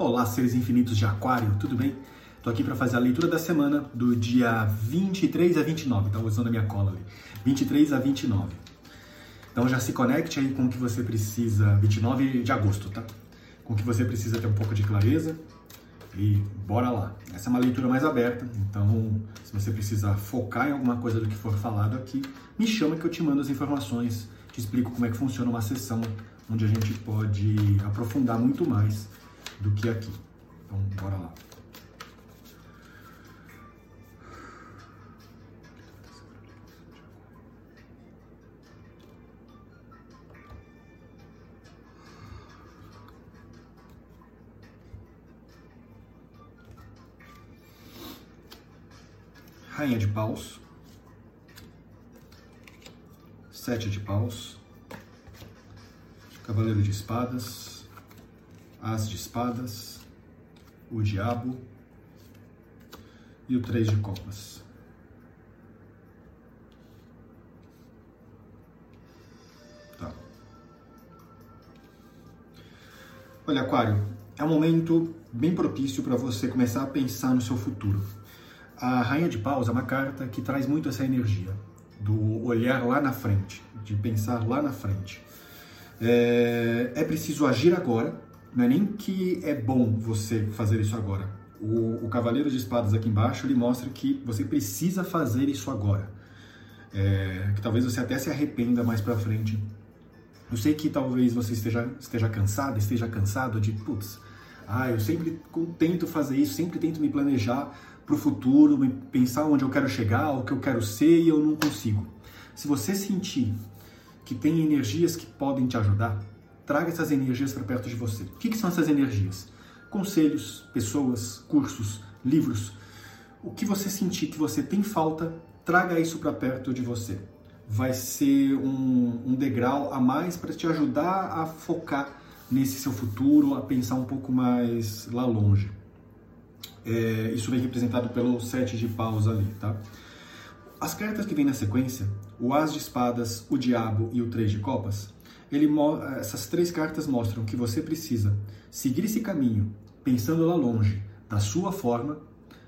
Olá, seres infinitos de Aquário, tudo bem? Tô aqui para fazer a leitura da semana do dia 23 a 29, tá usando a minha cola ali. 23 a 29. Então já se conecte aí com o que você precisa, 29 de agosto, tá? Com o que você precisa ter um pouco de clareza e bora lá. Essa é uma leitura mais aberta, então se você precisa focar em alguma coisa do que for falado aqui, me chama que eu te mando as informações, te explico como é que funciona uma sessão onde a gente pode aprofundar muito mais do que aqui. Então, bora lá. Rainha de paus, sete de paus, cavaleiro de espadas, as de espadas, o diabo e o três de copas. Tá. Olha, Aquário, é um momento bem propício para você começar a pensar no seu futuro. A Rainha de Paus é uma carta que traz muito essa energia do olhar lá na frente, de pensar lá na frente. É, é preciso agir agora não é nem que é bom você fazer isso agora. O, o Cavaleiro de Espadas aqui embaixo, ele mostra que você precisa fazer isso agora. É, que talvez você até se arrependa mais pra frente. Eu sei que talvez você esteja, esteja cansado, esteja cansado de, putz, ah, eu sempre tento fazer isso, sempre tento me planejar para o futuro, pensar onde eu quero chegar, o que eu quero ser e eu não consigo. Se você sentir que tem energias que podem te ajudar, traga essas energias para perto de você. O que, que são essas energias? Conselhos, pessoas, cursos, livros. O que você sentir que você tem falta, traga isso para perto de você. Vai ser um, um degrau a mais para te ajudar a focar nesse seu futuro, a pensar um pouco mais lá longe. É, isso vem representado pelo sete de paus ali, tá? As cartas que vêm na sequência, o as de espadas, o diabo e o três de copas, ele, essas três cartas mostram que você precisa seguir esse caminho, pensando lá longe, da sua forma,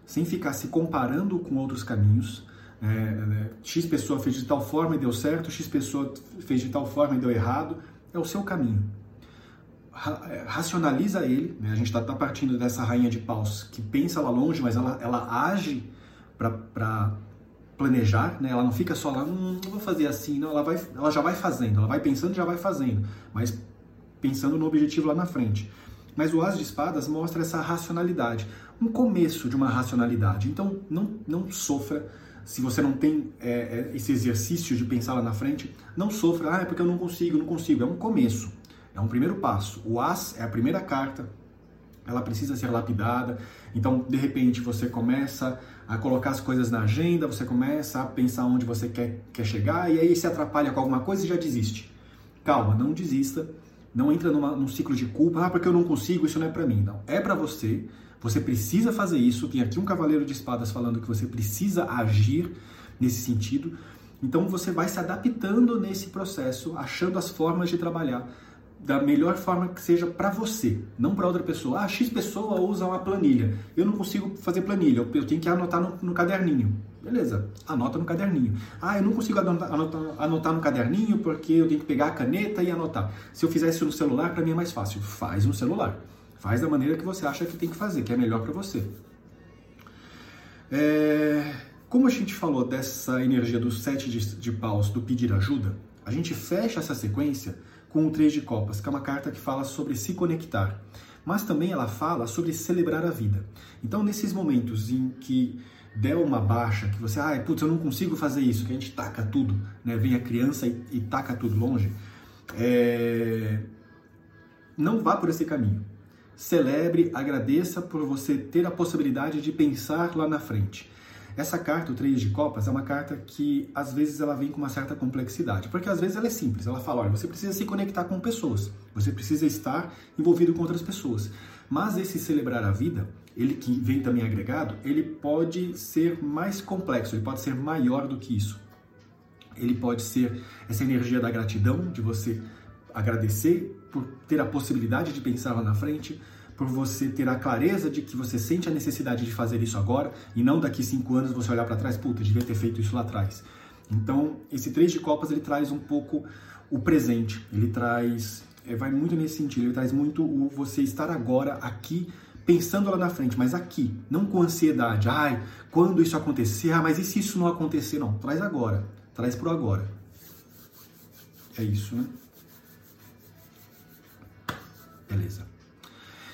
sem ficar se comparando com outros caminhos. Né? X pessoa fez de tal forma e deu certo, X pessoa fez de tal forma e deu errado. É o seu caminho. É, racionaliza ele. Né? A gente está tá partindo dessa rainha de paus que pensa lá longe, mas ela, ela age para planejar, né? Ela não fica só lá, hum, não vou fazer assim, não. Ela, vai, ela já vai fazendo, ela vai pensando, já vai fazendo, mas pensando no objetivo lá na frente. Mas o As de Espadas mostra essa racionalidade, um começo de uma racionalidade. Então, não, não sofra se você não tem é, é, esse exercício de pensar lá na frente. Não sofra, ah, é porque eu não consigo, não consigo. É um começo, é um primeiro passo. O As é a primeira carta, ela precisa ser lapidada. Então, de repente, você começa a colocar as coisas na agenda, você começa a pensar onde você quer, quer chegar e aí se atrapalha com alguma coisa e já desiste. Calma, não desista, não entra numa, num ciclo de culpa, ah, porque eu não consigo, isso não é para mim. Não, é para você, você precisa fazer isso. Tem aqui um cavaleiro de espadas falando que você precisa agir nesse sentido. Então você vai se adaptando nesse processo, achando as formas de trabalhar da melhor forma que seja para você, não para outra pessoa. Ah, X pessoa usa uma planilha. Eu não consigo fazer planilha, eu tenho que anotar no, no caderninho. Beleza, anota no caderninho. Ah, eu não consigo anotar, anotar, no caderninho porque eu tenho que pegar a caneta e anotar. Se eu fizer isso no celular, para mim é mais fácil. Faz no celular. Faz da maneira que você acha que tem que fazer, que é melhor para você. É... Como a gente falou dessa energia do sete de, de paus, do pedir ajuda, a gente fecha essa sequência com o Três de Copas, que é uma carta que fala sobre se conectar, mas também ela fala sobre celebrar a vida. Então, nesses momentos em que der uma baixa, que você, ah, putz, eu não consigo fazer isso, que a gente taca tudo, né? Vem a criança e, e taca tudo longe. É... Não vá por esse caminho. Celebre, agradeça por você ter a possibilidade de pensar lá na frente. Essa carta, o Três de Copas, é uma carta que às vezes ela vem com uma certa complexidade, porque às vezes ela é simples. Ela fala, olha, você precisa se conectar com pessoas, você precisa estar envolvido com outras pessoas. Mas esse celebrar a vida, ele que vem também agregado, ele pode ser mais complexo, ele pode ser maior do que isso. Ele pode ser essa energia da gratidão, de você agradecer por ter a possibilidade de pensar lá na frente, por você ter a clareza de que você sente a necessidade de fazer isso agora e não daqui cinco anos você olhar para trás, puta, devia ter feito isso lá atrás. Então, esse três de copas ele traz um pouco o presente, ele traz, é, vai muito nesse sentido, ele traz muito o você estar agora aqui pensando lá na frente, mas aqui, não com ansiedade, ai, quando isso acontecer, ah, mas e se isso não acontecer? Não, traz agora, traz pro agora. É isso, né? Beleza.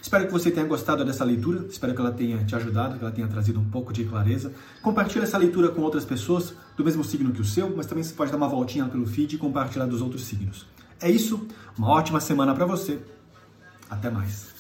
Espero que você tenha gostado dessa leitura, espero que ela tenha te ajudado, que ela tenha trazido um pouco de clareza. Compartilhe essa leitura com outras pessoas do mesmo signo que o seu, mas também você pode dar uma voltinha pelo feed e compartilhar dos outros signos. É isso, uma ótima semana para você. Até mais.